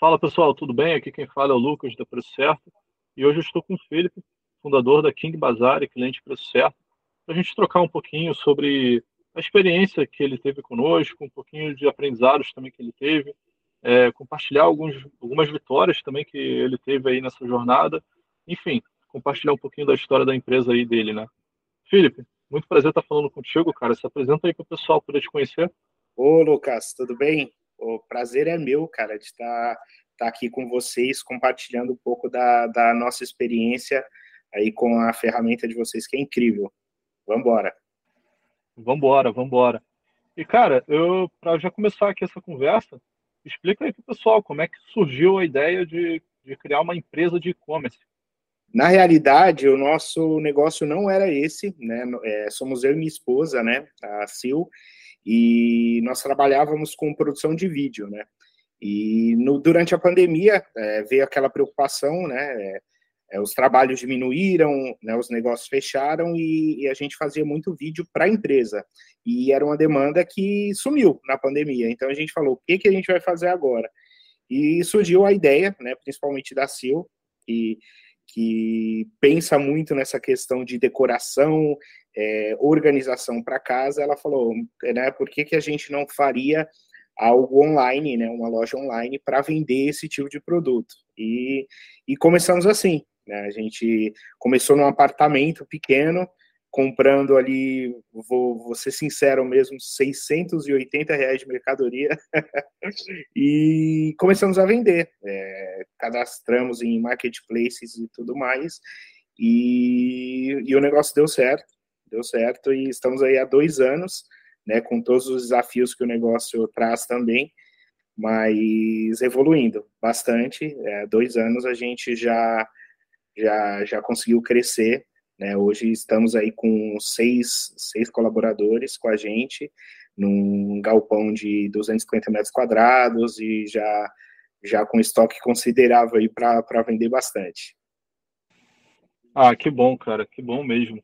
Fala pessoal, tudo bem? Aqui quem fala é o Lucas da Preço Certo e hoje eu estou com o Felipe, fundador da King Bazar e cliente Preço Certo, para a gente trocar um pouquinho sobre a experiência que ele teve conosco, um pouquinho de aprendizados também que ele teve, é, compartilhar alguns, algumas vitórias também que ele teve aí nessa jornada, enfim, compartilhar um pouquinho da história da empresa aí dele, né? Felipe, muito prazer estar falando contigo, cara. Se apresenta aí para o pessoal poder te conhecer. Ô, Lucas, tudo bem? O prazer é meu, cara, de estar, estar aqui com vocês, compartilhando um pouco da, da nossa experiência aí com a ferramenta de vocês, que é incrível. Vamos embora. Vambora, vambora. E, cara, eu, para já começar aqui essa conversa, explica aí para o pessoal como é que surgiu a ideia de, de criar uma empresa de e-commerce. Na realidade, o nosso negócio não era esse, né? É, somos eu e minha esposa, né? A Sil, e nós trabalhávamos com produção de vídeo, né? E no, durante a pandemia é, veio aquela preocupação, né? É, é, os trabalhos diminuíram, né, os negócios fecharam e, e a gente fazia muito vídeo para a empresa. E era uma demanda que sumiu na pandemia. Então a gente falou: o que, que a gente vai fazer agora? E surgiu a ideia, né, principalmente da Sil, que, que pensa muito nessa questão de decoração, é, organização para casa. Ela falou: né, por que, que a gente não faria algo online, né, uma loja online para vender esse tipo de produto? E, e começamos assim. Né? A gente começou num apartamento pequeno, comprando ali, vou, vou ser sincero mesmo, 680 reais de mercadoria e começamos a vender. É, cadastramos em marketplaces e tudo mais e, e o negócio deu certo, deu certo e estamos aí há dois anos, né, com todos os desafios que o negócio traz também, mas evoluindo bastante. É, dois anos a gente já já, já conseguiu crescer. Né? Hoje estamos aí com seis, seis colaboradores com a gente, num galpão de 250 metros quadrados e já, já com estoque considerável aí para vender bastante. Ah, que bom, cara, que bom mesmo.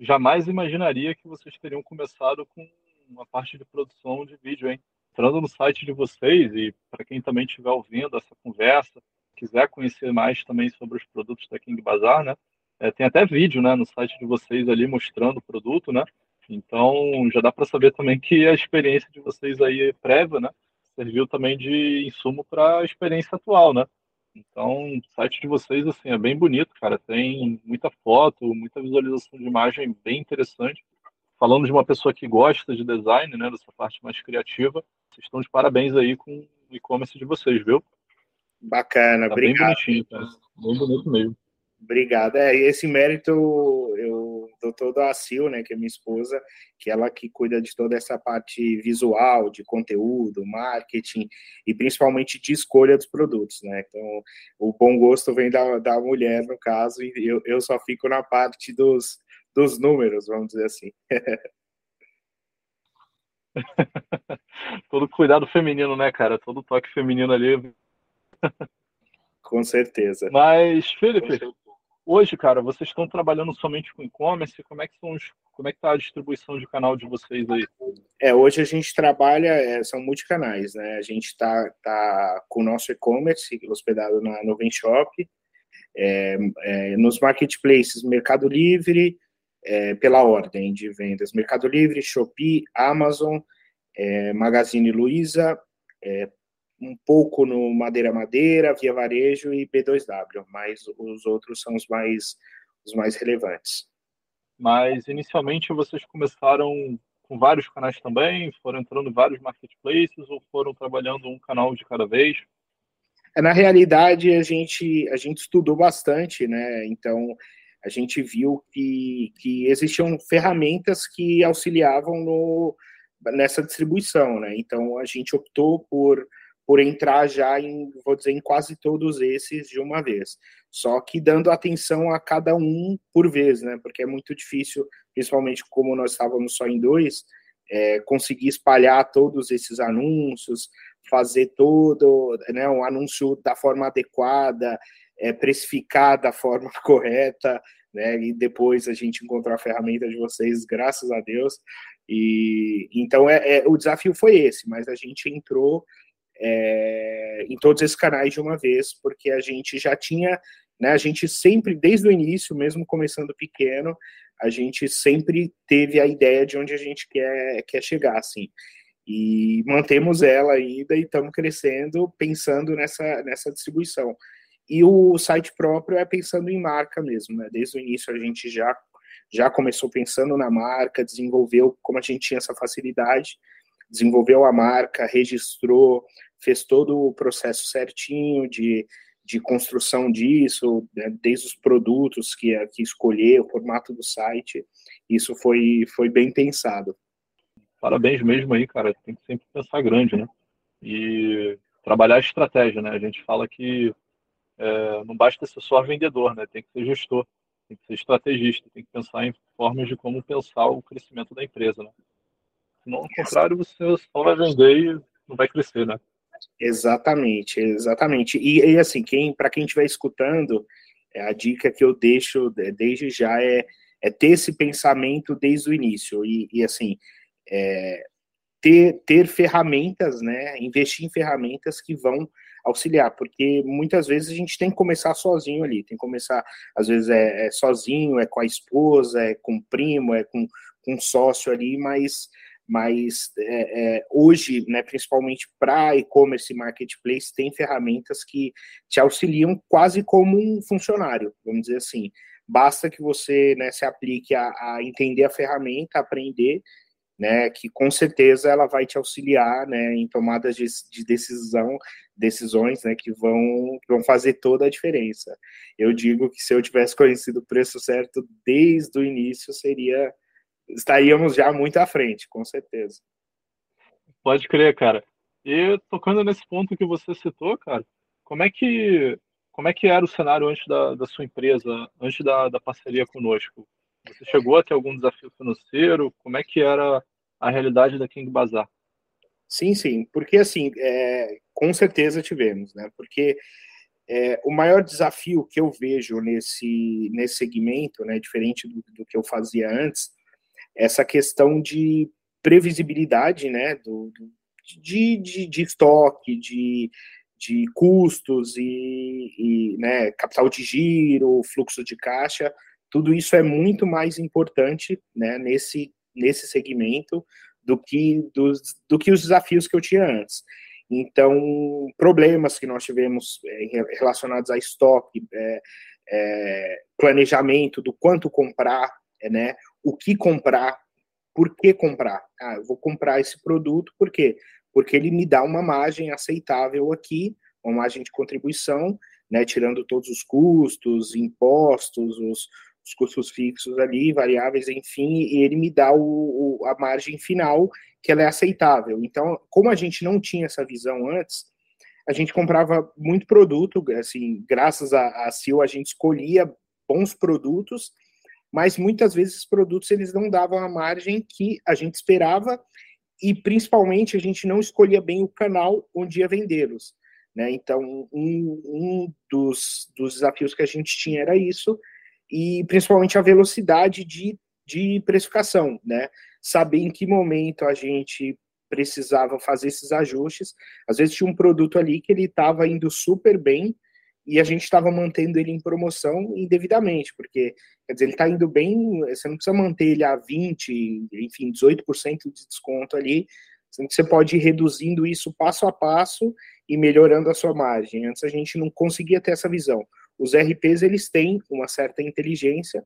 Jamais imaginaria que vocês teriam começado com uma parte de produção de vídeo, hein? Entrando no site de vocês e para quem também estiver ouvindo essa conversa, quiser conhecer mais também sobre os produtos da King Bazar, né? É, tem até vídeo, né, no site de vocês ali mostrando o produto, né? Então já dá para saber também que a experiência de vocês aí é prévia, né? Serviu também de insumo para a experiência atual, né? Então, o site de vocês assim é bem bonito, cara. Tem muita foto, muita visualização de imagem bem interessante. Falando de uma pessoa que gosta de design, né, dessa parte mais criativa, vocês estão de parabéns aí com o e-commerce de vocês, viu? Bacana, tá obrigado. Bem bonitinho, cara. Bem bonito mesmo. Obrigado. É, esse mérito eu dou todo a Sil, né, que é minha esposa, que ela que cuida de toda essa parte visual, de conteúdo, marketing e principalmente de escolha dos produtos, né? Então, o bom gosto vem da, da mulher, no caso, e eu, eu só fico na parte dos, dos números, vamos dizer assim. todo cuidado feminino, né, cara? Todo toque feminino ali com certeza. Mas, Felipe, hoje, cara, vocês estão trabalhando somente com e-commerce? Como é que são os, como é que tá a distribuição de canal de vocês aí? É, hoje a gente trabalha, é, são multicanais, né? A gente está tá com o nosso e-commerce hospedado na Noven Shop, é, é, nos marketplaces Mercado Livre, é, pela ordem de vendas, Mercado Livre, Shopee, Amazon, é, Magazine Luiza, é, um pouco no Madeira Madeira, Via Varejo e B2W, mas os outros são os mais, os mais relevantes. Mas inicialmente vocês começaram com vários canais também? Foram entrando em vários marketplaces ou foram trabalhando um canal de cada vez? É, na realidade, a gente, a gente estudou bastante, né? Então, a gente viu que, que existiam ferramentas que auxiliavam no, nessa distribuição, né? Então, a gente optou por por entrar já em, vou dizer, em quase todos esses de uma vez. Só que dando atenção a cada um por vez, né? Porque é muito difícil, principalmente como nós estávamos só em dois, é, conseguir espalhar todos esses anúncios, fazer todo, né, um anúncio da forma adequada, é, precificar da forma correta, né? E depois a gente encontrou a ferramenta de vocês, graças a Deus. E então é, é o desafio foi esse, mas a gente entrou é, em todos esses canais de uma vez, porque a gente já tinha, né, a gente sempre, desde o início, mesmo começando pequeno, a gente sempre teve a ideia de onde a gente quer, quer chegar, assim. E mantemos ela ainda e estamos crescendo pensando nessa, nessa distribuição. E o site próprio é pensando em marca mesmo, né? Desde o início a gente já, já começou pensando na marca, desenvolveu, como a gente tinha essa facilidade, desenvolveu a marca, registrou, fez todo o processo certinho de, de construção disso, né? desde os produtos que, que escolher, o formato do site, isso foi, foi bem pensado. Parabéns mesmo aí, cara, tem que sempre pensar grande, né? E trabalhar a estratégia, né? A gente fala que é, não basta ser só vendedor, né? Tem que ser gestor, tem que ser estrategista, tem que pensar em formas de como pensar o crescimento da empresa, né? Senão, ao contrário, você só vai vender e não vai crescer, né? Exatamente, exatamente. E, e assim, quem para quem estiver escutando, é, a dica que eu deixo desde já é, é ter esse pensamento desde o início. E, e assim, é, ter, ter ferramentas, né? Investir em ferramentas que vão auxiliar, porque muitas vezes a gente tem que começar sozinho ali, tem que começar, às vezes é, é sozinho, é com a esposa, é com o primo, é com, com um sócio ali, mas, mas é, é, hoje, né, principalmente para e-commerce e marketplace, tem ferramentas que te auxiliam quase como um funcionário, vamos dizer assim. Basta que você né, se aplique a, a entender a ferramenta, aprender né, que com certeza ela vai te auxiliar, né, em tomadas de, de decisão, decisões, né, que vão, que vão fazer toda a diferença. Eu digo que se eu tivesse conhecido o preço certo desde o início, seria, estaríamos já muito à frente, com certeza. Pode crer, cara. E tocando nesse ponto que você citou, cara, como é que como é que era o cenário antes da, da sua empresa, antes da, da parceria conosco? Você chegou a ter algum desafio financeiro? Como é que era a realidade da King Bazar? Sim, sim, porque assim, é, com certeza tivemos, né? Porque é, o maior desafio que eu vejo nesse, nesse segmento, né, diferente do, do que eu fazia antes, essa questão de previsibilidade, né, do, de, de, de, estoque, de, de custos e, e né, capital de giro, fluxo de caixa, tudo isso é muito mais importante né, nesse, nesse segmento do que, dos, do que os desafios que eu tinha antes. Então, problemas que nós tivemos é, relacionados a estoque, é, é, planejamento do quanto comprar, né, o que comprar, por que comprar. Ah, eu vou comprar esse produto, por quê? Porque ele me dá uma margem aceitável aqui, uma margem de contribuição, né, tirando todos os custos, impostos, os, os custos fixos ali, variáveis, enfim, e ele me dá o, o, a margem final que ela é aceitável. Então, como a gente não tinha essa visão antes, a gente comprava muito produto, assim, graças a, a CIO a gente escolhia bons produtos, mas muitas vezes esses produtos eles não davam a margem que a gente esperava e principalmente a gente não escolhia bem o canal onde ia vendê-los. Né? Então, um, um dos, dos desafios que a gente tinha era isso, e principalmente a velocidade de, de precificação, né? Saber em que momento a gente precisava fazer esses ajustes. Às vezes tinha um produto ali que ele estava indo super bem e a gente estava mantendo ele em promoção indevidamente, porque quer dizer, ele está indo bem, você não precisa manter ele a 20, enfim, 18% de desconto ali, você pode ir reduzindo isso passo a passo e melhorando a sua margem. Antes a gente não conseguia ter essa visão. Os RPs eles têm uma certa inteligência,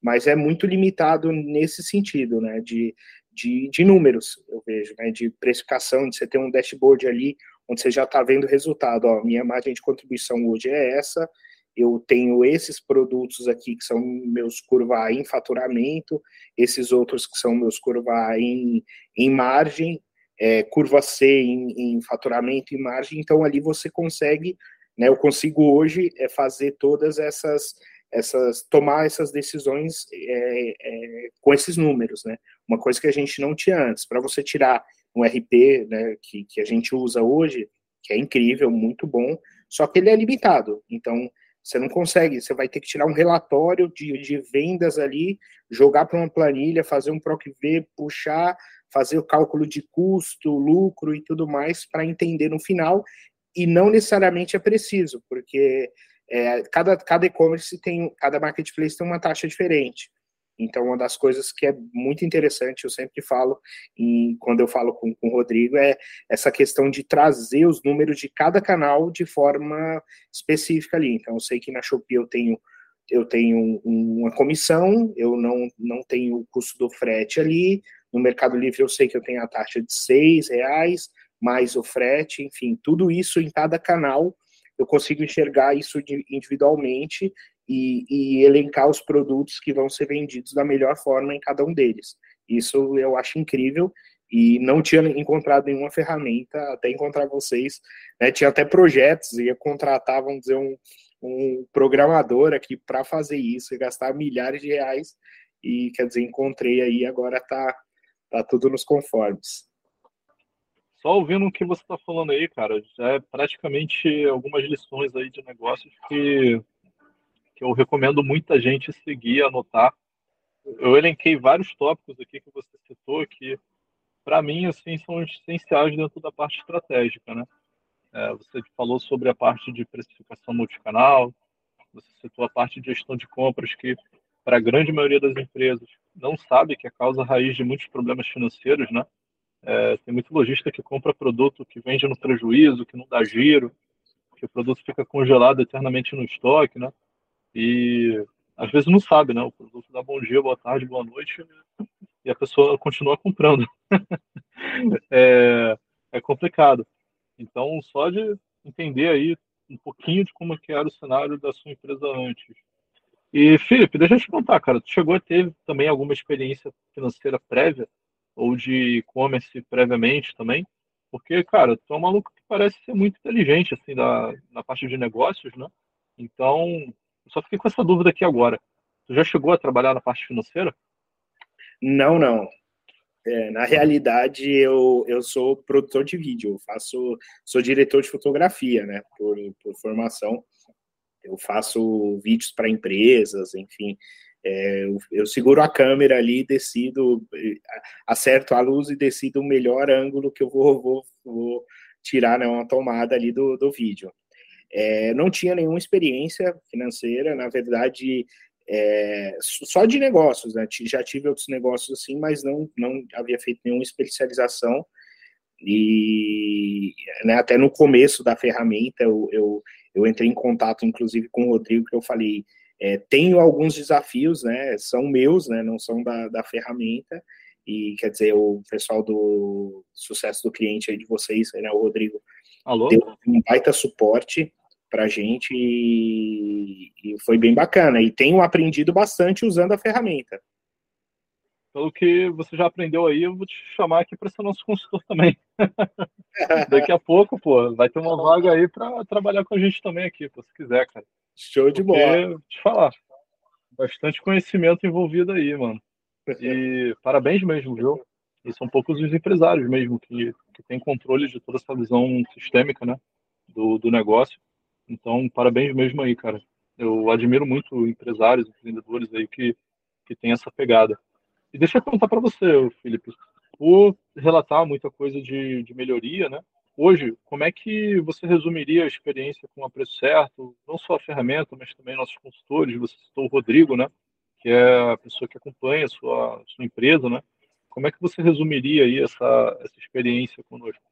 mas é muito limitado nesse sentido, né? De, de, de números, eu vejo, né? De precificação, de você ter um dashboard ali onde você já está vendo o resultado. Ó, minha margem de contribuição hoje é essa, eu tenho esses produtos aqui que são meus curva A em faturamento, esses outros que são meus curva A em, em margem, é, curva C em, em faturamento e margem, então ali você consegue né? Eu consigo hoje é, fazer todas essas, essas, tomar essas decisões é, é, com esses números, né? Uma coisa que a gente não tinha antes. Para você tirar um RP, né, que, que a gente usa hoje, que é incrível, muito bom, só que ele é limitado. Então, você não consegue, você vai ter que tirar um relatório de, de vendas ali, jogar para uma planilha, fazer um PROC-V, puxar, fazer o cálculo de custo, lucro e tudo mais, para entender no final e não necessariamente é preciso, porque é, cada, cada e-commerce tem, cada marketplace tem uma taxa diferente. Então, uma das coisas que é muito interessante, eu sempre falo, e quando eu falo com, com o Rodrigo, é essa questão de trazer os números de cada canal de forma específica ali. Então, eu sei que na Shopee eu tenho eu tenho uma comissão, eu não, não tenho o custo do frete ali. No Mercado Livre eu sei que eu tenho a taxa de seis reais, mais o frete, enfim, tudo isso em cada canal eu consigo enxergar isso individualmente e, e, elencar os produtos que vão ser vendidos da melhor forma em cada um deles. Isso eu acho incrível e não tinha encontrado nenhuma ferramenta até encontrar vocês. Né? Tinha até projetos, ia contratar, vamos dizer, um, um programador aqui para fazer isso e gastar milhares de reais. E quer dizer, encontrei aí, agora tá, tá tudo nos conformes. Só ouvindo o que você está falando aí, cara, é praticamente algumas lições aí de negócios que que eu recomendo muita gente seguir, anotar. Eu elenquei vários tópicos aqui que você citou que, para mim, assim, são essenciais dentro da parte estratégica, né? É, você falou sobre a parte de precificação multicanal, você citou a parte de gestão de compras que, para a grande maioria das empresas, não sabe que é a causa raiz de muitos problemas financeiros, né? É, tem muito lojista que compra produto que vende no prejuízo, que não dá giro, que o produto fica congelado eternamente no estoque, né? E às vezes não sabe, né? O produto dá bom dia, boa tarde, boa noite e a pessoa continua comprando. é, é complicado. Então, só de entender aí um pouquinho de como é que era o cenário da sua empresa antes. E, Felipe, deixa eu te contar, cara, tu chegou a ter também alguma experiência financeira prévia ou de e-commerce previamente também? Porque, cara, tu é um maluco que parece ser muito inteligente, assim, da, na parte de negócios, né? Então, só fiquei com essa dúvida aqui agora. Tu já chegou a trabalhar na parte financeira? Não, não. É, na realidade, eu, eu sou produtor de vídeo, eu faço, sou diretor de fotografia, né, por, por formação. Eu faço vídeos para empresas, enfim. É, eu, eu, seguro a câmera ali, decido, acerto a luz e decido o melhor ângulo que eu vou, vou, vou tirar né, uma tomada ali do, do vídeo. É, não tinha nenhuma experiência financeira, na verdade, é, só de negócios, né? Já tive outros negócios assim, mas não, não havia feito nenhuma especialização. E né, até no começo da ferramenta, eu, eu, eu, entrei em contato, inclusive, com o Rodrigo, que eu falei: é, tenho alguns desafios, né? São meus, né? Não são da, da ferramenta. E quer dizer, o pessoal do sucesso do cliente aí de vocês, né, o Rodrigo, Alô? deu um baita suporte para a gente e, e, foi bem bacana. E tenho aprendido bastante usando a ferramenta. Pelo que você já aprendeu aí, eu vou te chamar aqui para ser nosso consultor também. Daqui a pouco, pô, vai ter uma vaga aí para trabalhar com a gente também aqui, se quiser, cara. Show de Porque, bola. te falar, bastante conhecimento envolvido aí, mano. E parabéns mesmo, viu? E são poucos os empresários mesmo que, que têm controle de toda essa visão sistêmica, né, do, do negócio. Então, parabéns mesmo aí, cara. Eu admiro muito empresários, empreendedores aí que, que têm essa pegada. E deixa eu perguntar para você, Felipe, por relatar muita coisa de, de melhoria, né? Hoje, como é que você resumiria a experiência com a Preço Certo? Não só a ferramenta, mas também nossos consultores. Você citou o Rodrigo, né? Que é a pessoa que acompanha a sua, sua empresa, né? Como é que você resumiria aí essa, essa experiência conosco?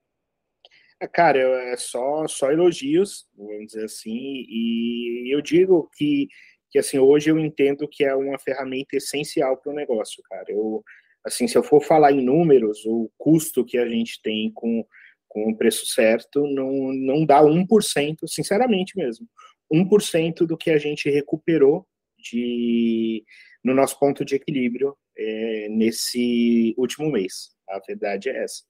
Cara, é só, só elogios, vamos dizer assim, e eu digo que, que assim, hoje eu entendo que é uma ferramenta essencial para o negócio, cara. Eu, assim, se eu for falar em números, o custo que a gente tem com, com o preço certo não, não dá 1%, sinceramente mesmo, 1% do que a gente recuperou de, no nosso ponto de equilíbrio é, nesse último mês. A verdade é essa.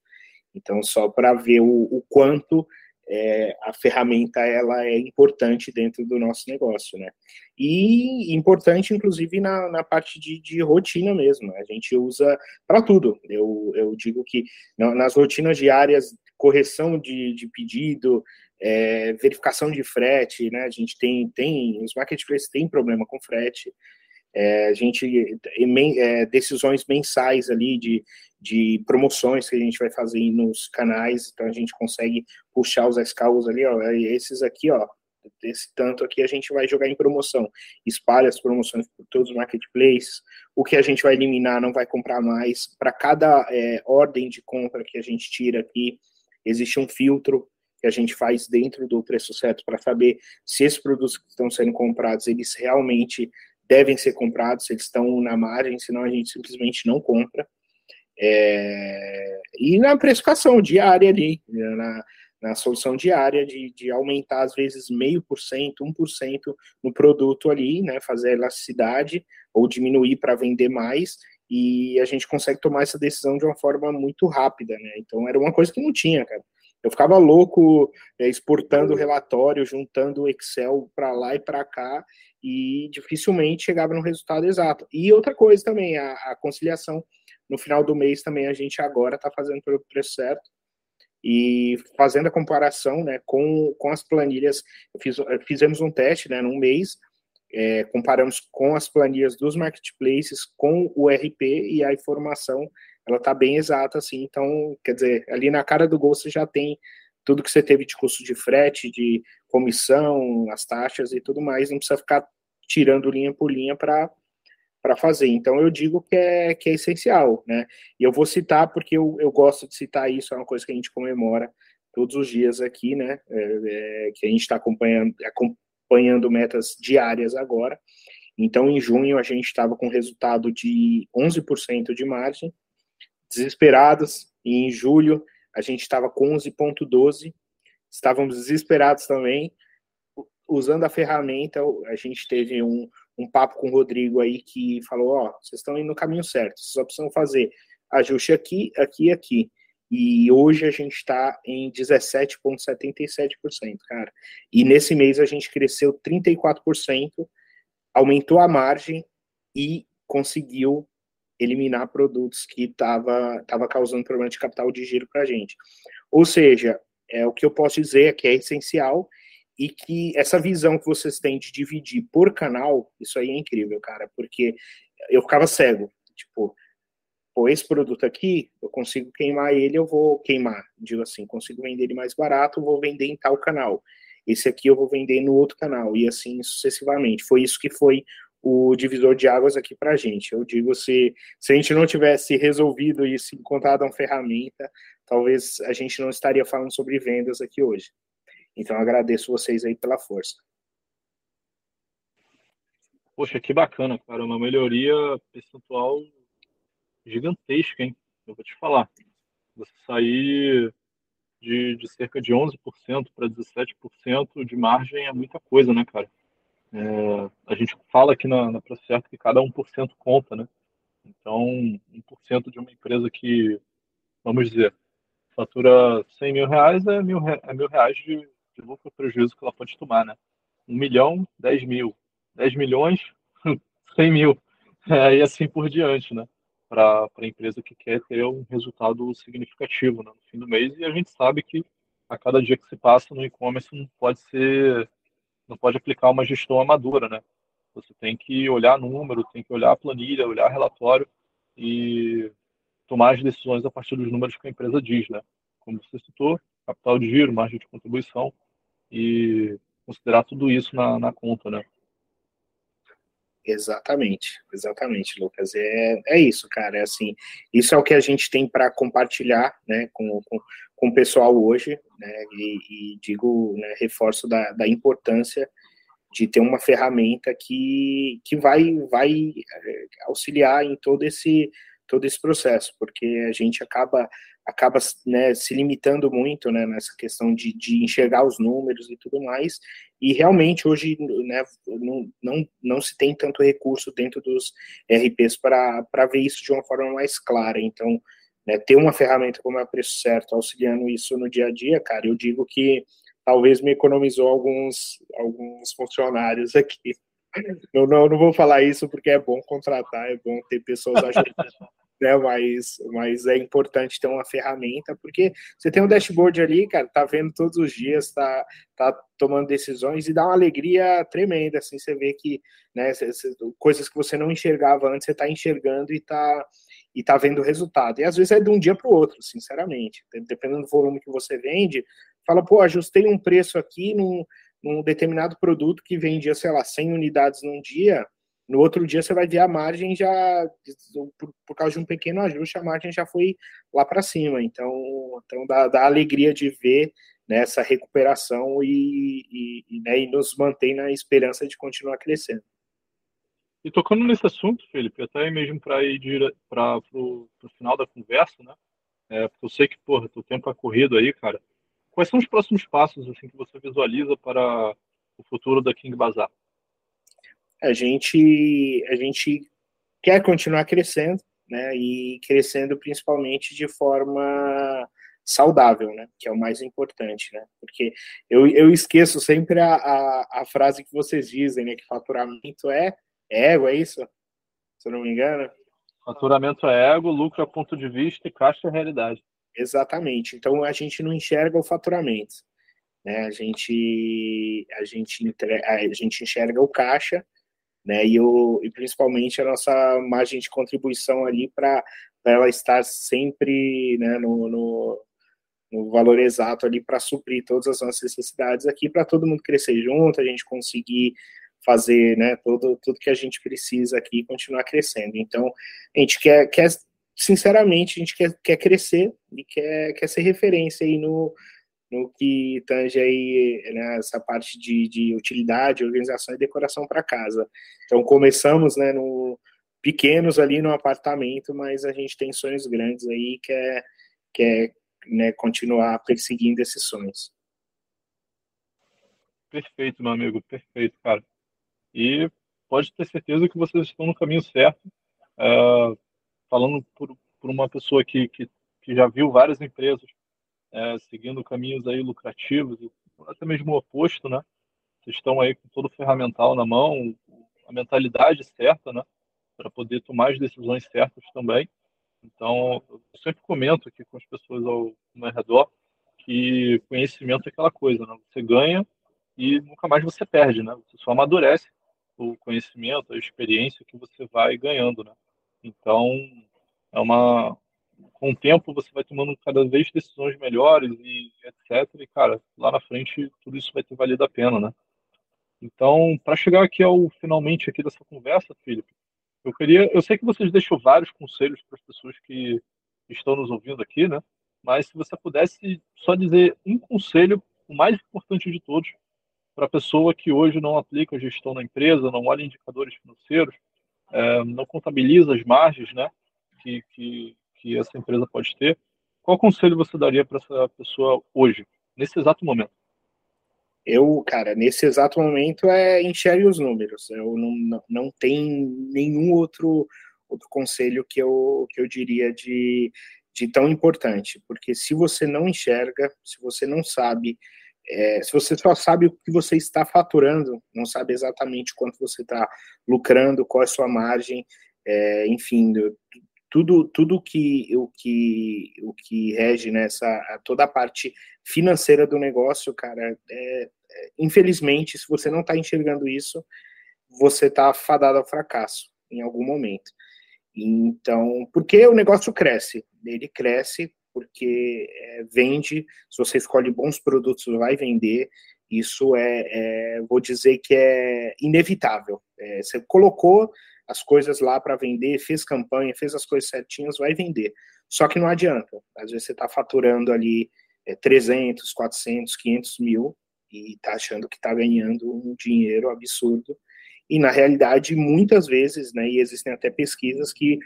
Então, só para ver o, o quanto é, a ferramenta ela é importante dentro do nosso negócio, né? E importante, inclusive, na, na parte de, de rotina mesmo. A gente usa para tudo. Eu, eu digo que nas rotinas diárias, correção de, de pedido, é, verificação de frete, né? A gente tem, tem os marketplaces têm problema com frete. É, a gente é, decisões mensais ali de, de promoções que a gente vai fazer nos canais, então a gente consegue puxar os escalos ali, ó, esses aqui, ó, esse tanto aqui a gente vai jogar em promoção, espalha as promoções por todos os marketplaces, o que a gente vai eliminar não vai comprar mais, para cada é, ordem de compra que a gente tira aqui, existe um filtro que a gente faz dentro do preço certo para saber se esses produtos que estão sendo comprados, eles realmente devem ser comprados, se eles estão na margem, senão a gente simplesmente não compra. É, e na precificação diária ali, na, na solução diária de, de aumentar às vezes meio por cento, um por cento no produto ali, né, fazer elasticidade ou diminuir para vender mais e a gente consegue tomar essa decisão de uma forma muito rápida, né? Então era uma coisa que não tinha, cara. Eu ficava louco é, exportando relatório, juntando Excel para lá e para cá e dificilmente chegava no resultado exato. E outra coisa também, a, a conciliação no final do mês também a gente agora está fazendo pelo preço certo e fazendo a comparação né, com, com as planilhas. Fiz, fizemos um teste né, num mês, é, comparamos com as planilhas dos marketplaces com o RP e a informação ela está bem exata, assim. Então, quer dizer, ali na cara do gol você já tem tudo que você teve de custo de frete, de comissão, as taxas e tudo mais, não precisa ficar tirando linha por linha para para fazer. Então eu digo que é, que é essencial, né? E eu vou citar porque eu, eu gosto de citar isso, é uma coisa que a gente comemora todos os dias aqui, né? É, é, que a gente está acompanhando, acompanhando metas diárias agora. Então em junho a gente estava com resultado de 11% de margem, desesperados, e em julho a gente estava com 11,12, estávamos desesperados também. Usando a ferramenta, a gente teve um, um papo com o Rodrigo aí que falou: Ó, oh, vocês estão indo no caminho certo, vocês só precisam fazer ajuste aqui, aqui e aqui. E hoje a gente está em 17,77%, cara. E nesse mês a gente cresceu 34%, aumentou a margem e conseguiu eliminar produtos que estava tava causando problema de capital de giro para a gente. Ou seja, é o que eu posso dizer é que é essencial e que essa visão que vocês têm de dividir por canal, isso aí é incrível, cara, porque eu ficava cego, tipo, pô, esse produto aqui, eu consigo queimar ele, eu vou queimar, digo assim, consigo vender ele mais barato, vou vender em tal canal. Esse aqui eu vou vender no outro canal, e assim sucessivamente. Foi isso que foi o divisor de águas aqui para a gente. Eu digo, se, se a gente não tivesse resolvido isso, encontrado uma ferramenta, talvez a gente não estaria falando sobre vendas aqui hoje. Então, agradeço vocês aí pela força. Poxa, que bacana, cara. Uma melhoria percentual gigantesca, hein? Eu vou te falar. Você sair de, de cerca de 11% para 17% de margem é muita coisa, né, cara? É, a gente fala aqui na, na Procerto que cada 1% conta, né? Então, 1% de uma empresa que, vamos dizer, fatura 100 mil reais é mil, é mil reais de, de lucro ou prejuízo que ela pode tomar, né? 1 milhão, 10 mil. 10 milhões, 100 mil. É, e assim por diante, né? Para a empresa que quer ter um resultado significativo né? no fim do mês. E a gente sabe que a cada dia que se passa no e-commerce não pode ser não pode aplicar uma gestão amadora, né? Você tem que olhar número, tem que olhar planilha, olhar relatório e tomar as decisões a partir dos números que a empresa diz, né? Como você citou, capital de giro, margem de contribuição e considerar tudo isso na, na conta, né? Exatamente, exatamente, Lucas. É, é isso, cara. É assim, isso é o que a gente tem para compartilhar, né, com, com, com, o pessoal hoje, né, e, e digo, né, reforço da, da importância de ter uma ferramenta que, que vai, vai é, auxiliar em todo esse, todo esse processo, porque a gente acaba acaba né, se limitando muito né, nessa questão de, de enxergar os números e tudo mais, e realmente hoje né, não, não, não se tem tanto recurso dentro dos RPs para ver isso de uma forma mais clara, então né, ter uma ferramenta como é o preço certo, auxiliando isso no dia a dia, cara, eu digo que talvez me economizou alguns, alguns funcionários aqui. Não, não, não vou falar isso porque é bom contratar, é bom ter pessoas ajudando né? Mas, mas é importante ter uma ferramenta, porque você tem um dashboard ali, cara, tá vendo todos os dias, tá, tá tomando decisões e dá uma alegria tremenda, assim, você vê que, né, coisas que você não enxergava antes, você tá enxergando e tá, e tá vendo o resultado. E às vezes é de um dia para o outro, sinceramente. Dependendo do volume que você vende, fala, pô, ajustei um preço aqui num, num determinado produto que vendia, sei lá, 100 unidades num dia, no outro dia você vai ver a margem já, por, por causa de um pequeno ajuste, a margem já foi lá para cima. Então, então dá, dá alegria de ver né, essa recuperação e, e, né, e nos mantém na esperança de continuar crescendo. E tocando nesse assunto, Felipe, até mesmo para ir para o final da conversa, né? É, porque eu sei que, porra, teu tempo é corrido aí, cara. Quais são os próximos passos assim que você visualiza para o futuro da King Bazar? A gente, a gente quer continuar crescendo, né? E crescendo principalmente de forma saudável, né? Que é o mais importante, né? Porque eu, eu esqueço sempre a, a, a frase que vocês dizem, né? Que faturamento é ego, é isso? Se eu não me engano. Faturamento é ego, lucro é ponto de vista e caixa é realidade. Exatamente. Então a gente não enxerga o faturamento. Né? A, gente, a, gente, a gente enxerga o caixa né? e, o, e principalmente a nossa margem de contribuição ali para ela estar sempre né, no, no, no valor exato ali para suprir todas as nossas necessidades aqui, para todo mundo crescer junto, a gente conseguir fazer né, todo, tudo que a gente precisa aqui e continuar crescendo. Então, a gente quer, quer sinceramente, a gente quer, quer crescer e quer, quer ser referência aí no, no que tange aí né, essa parte de, de utilidade, organização e decoração para casa. Então, começamos né, no, pequenos ali no apartamento, mas a gente tem sonhos grandes aí, quer, quer né, continuar perseguindo esses sonhos. Perfeito, meu amigo, perfeito, cara. E pode ter certeza que vocês estão no caminho certo. Uh, falando por, por uma pessoa que, que, que, já viu várias empresas uh, seguindo caminhos aí lucrativos, até mesmo o oposto, né? Vocês estão aí com todo o ferramental na mão, a mentalidade certa, né? Para poder tomar as decisões certas também. Então, eu sempre comento aqui com as pessoas ao meu redor que conhecimento é aquela coisa, né? Você ganha e nunca mais você perde, né? Você só amadurece o conhecimento, a experiência que você vai ganhando, né? Então, é uma com o tempo você vai tomando cada vez decisões melhores e etc. E cara, lá na frente tudo isso vai ter valido a pena, né? Então, para chegar aqui ao finalmente aqui dessa conversa, Felipe, eu queria, eu sei que vocês deixam vários conselhos para as pessoas que estão nos ouvindo aqui, né? Mas se você pudesse só dizer um conselho, o mais importante de todos, para a pessoa que hoje não aplica gestão na empresa, não olha indicadores financeiros, é, não contabiliza as margens né, que, que, que essa empresa pode ter, qual conselho você daria para essa pessoa hoje, nesse exato momento? Eu, cara, nesse exato momento é enxergue os números. Eu não, não, não tem nenhum outro, outro conselho que eu, que eu diria de, de tão importante, porque se você não enxerga, se você não sabe é, se você só sabe o que você está faturando, não sabe exatamente quanto você está lucrando, qual é a sua margem, é, enfim, tudo tudo que o que o que rege nessa né, toda a parte financeira do negócio, cara, é, é, infelizmente, se você não está enxergando isso, você está fadado ao fracasso em algum momento. Então, porque o negócio cresce, ele cresce porque é, vende, se você escolhe bons produtos, vai vender. Isso é, é vou dizer que é inevitável. É, você colocou as coisas lá para vender, fez campanha, fez as coisas certinhas, vai vender. Só que não adianta. Às vezes você está faturando ali é, 300, 400, 500 mil e está achando que está ganhando um dinheiro absurdo e na realidade muitas vezes, né, e existem até pesquisas que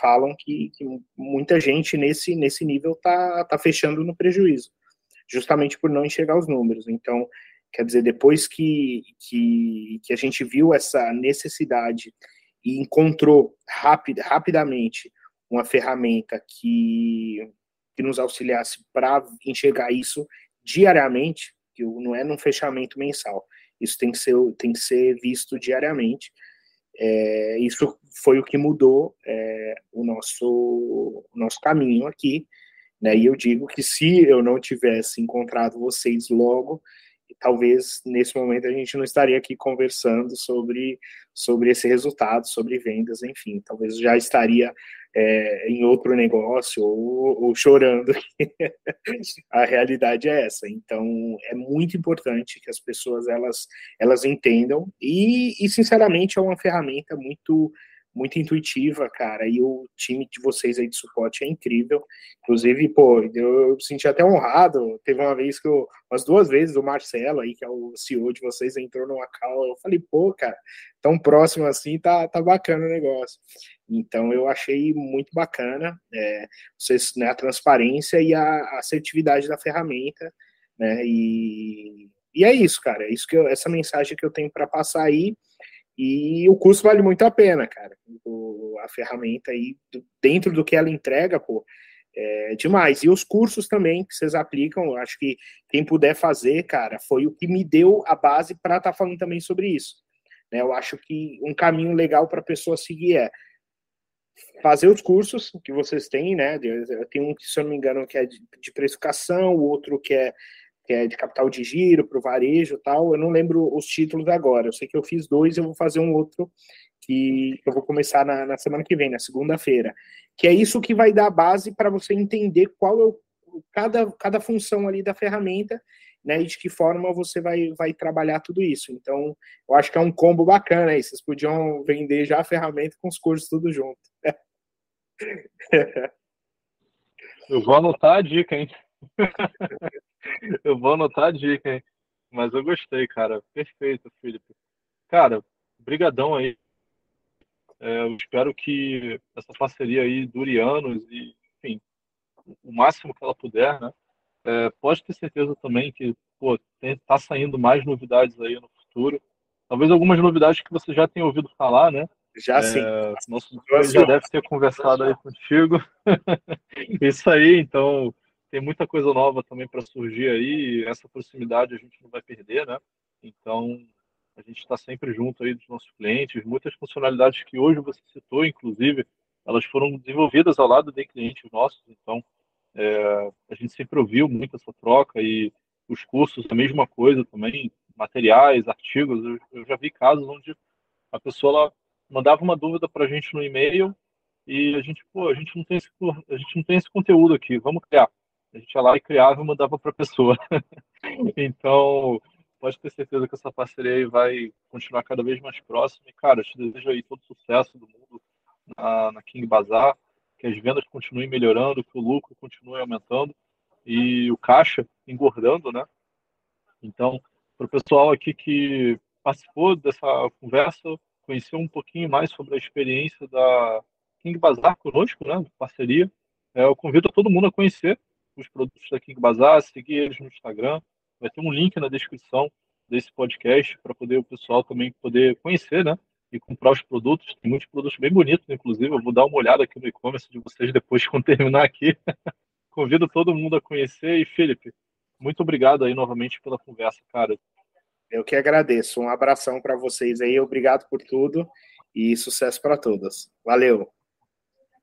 falam que, que muita gente nesse, nesse nível tá, tá fechando no prejuízo, justamente por não enxergar os números. Então, quer dizer, depois que, que, que a gente viu essa necessidade e encontrou rapid, rapidamente uma ferramenta que, que nos auxiliasse para enxergar isso diariamente, que não é num fechamento mensal, isso tem que ser, tem que ser visto diariamente. é, isso foi o que mudou é, o nosso, o nosso caminho aqui. Né? E eu digo que se eu não tivesse encontrado vocês logo, talvez nesse momento a gente não estaria aqui conversando sobre, sobre esse resultado, sobre vendas, enfim, talvez já estaria é, em outro negócio ou, ou chorando. a realidade é essa. Então é muito importante que as pessoas elas, elas entendam e, e sinceramente é uma ferramenta muito muito intuitiva, cara, e o time de vocês aí de suporte é incrível. Inclusive, pô, eu, senti até honrado. Teve uma vez que eu, umas duas vezes, o Marcelo aí, que é o CEO de vocês, entrou numa call. Eu falei, pô, cara, tão próximo assim, tá, tá bacana o negócio. Então, eu achei muito bacana é, vocês, né, a transparência e a assertividade da ferramenta, né, e, e é isso, cara, é isso que eu, essa mensagem que eu tenho para passar aí. E o curso vale muito a pena, cara. O, a ferramenta aí, dentro do que ela entrega, pô, é demais. E os cursos também que vocês aplicam, eu acho que quem puder fazer, cara, foi o que me deu a base para estar tá falando também sobre isso. Né? Eu acho que um caminho legal para a pessoa seguir é fazer os cursos que vocês têm, né? Tem um que, se eu não me engano, que é de, de precificação, o outro que é que é de capital de giro para o varejo tal. Eu não lembro os títulos agora. Eu sei que eu fiz dois, eu vou fazer um outro que eu vou começar na, na semana que vem, na segunda-feira. Que é isso que vai dar base para você entender qual é o, cada, cada função ali da ferramenta, né? E de que forma você vai, vai trabalhar tudo isso. Então, eu acho que é um combo bacana aí. Vocês podiam vender já a ferramenta com os cursos tudo junto. Eu vou anotar a dica, hein? eu vou anotar a dica, hein? Mas eu gostei, cara. Perfeito, Felipe. Cara, brigadão aí. É, eu espero que essa parceria aí dure anos e, enfim, o máximo que ela puder, né? É, pode ter certeza também que, pô, tem, tá saindo mais novidades aí no futuro. Talvez algumas novidades que você já tenha ouvido falar, né? Já sim. É, nosso já deve ter conversado aí contigo. Isso aí, então tem muita coisa nova também para surgir aí, essa proximidade a gente não vai perder, né? Então, a gente está sempre junto aí dos nossos clientes, muitas funcionalidades que hoje você citou, inclusive, elas foram desenvolvidas ao lado de clientes nossos, então é, a gente sempre ouviu muito essa troca e os cursos, a mesma coisa também, materiais, artigos, eu, eu já vi casos onde a pessoa mandava uma dúvida para a gente no e-mail e a gente, pô, a gente não tem esse, a gente não tem esse conteúdo aqui, vamos criar. A gente ia lá e criava e mandava para a pessoa. então, pode ter certeza que essa parceria aí vai continuar cada vez mais próxima. E, cara, te desejo aí todo sucesso do mundo na, na King Bazar, que as vendas continuem melhorando, que o lucro continue aumentando e o caixa engordando, né? Então, para o pessoal aqui que participou dessa conversa, conheceu um pouquinho mais sobre a experiência da King Bazar conosco, né? Parceria. É, eu convido todo mundo a conhecer os produtos da King Bazar, seguir eles no Instagram. Vai ter um link na descrição desse podcast para poder o pessoal também poder conhecer, né? E comprar os produtos. Tem muitos produtos bem bonitos, inclusive. Eu vou dar uma olhada aqui no e-commerce de vocês depois quando terminar aqui. Convido todo mundo a conhecer. E, Felipe, muito obrigado aí novamente pela conversa, cara. Eu que agradeço. Um abração para vocês aí. Obrigado por tudo e sucesso para todas. Valeu.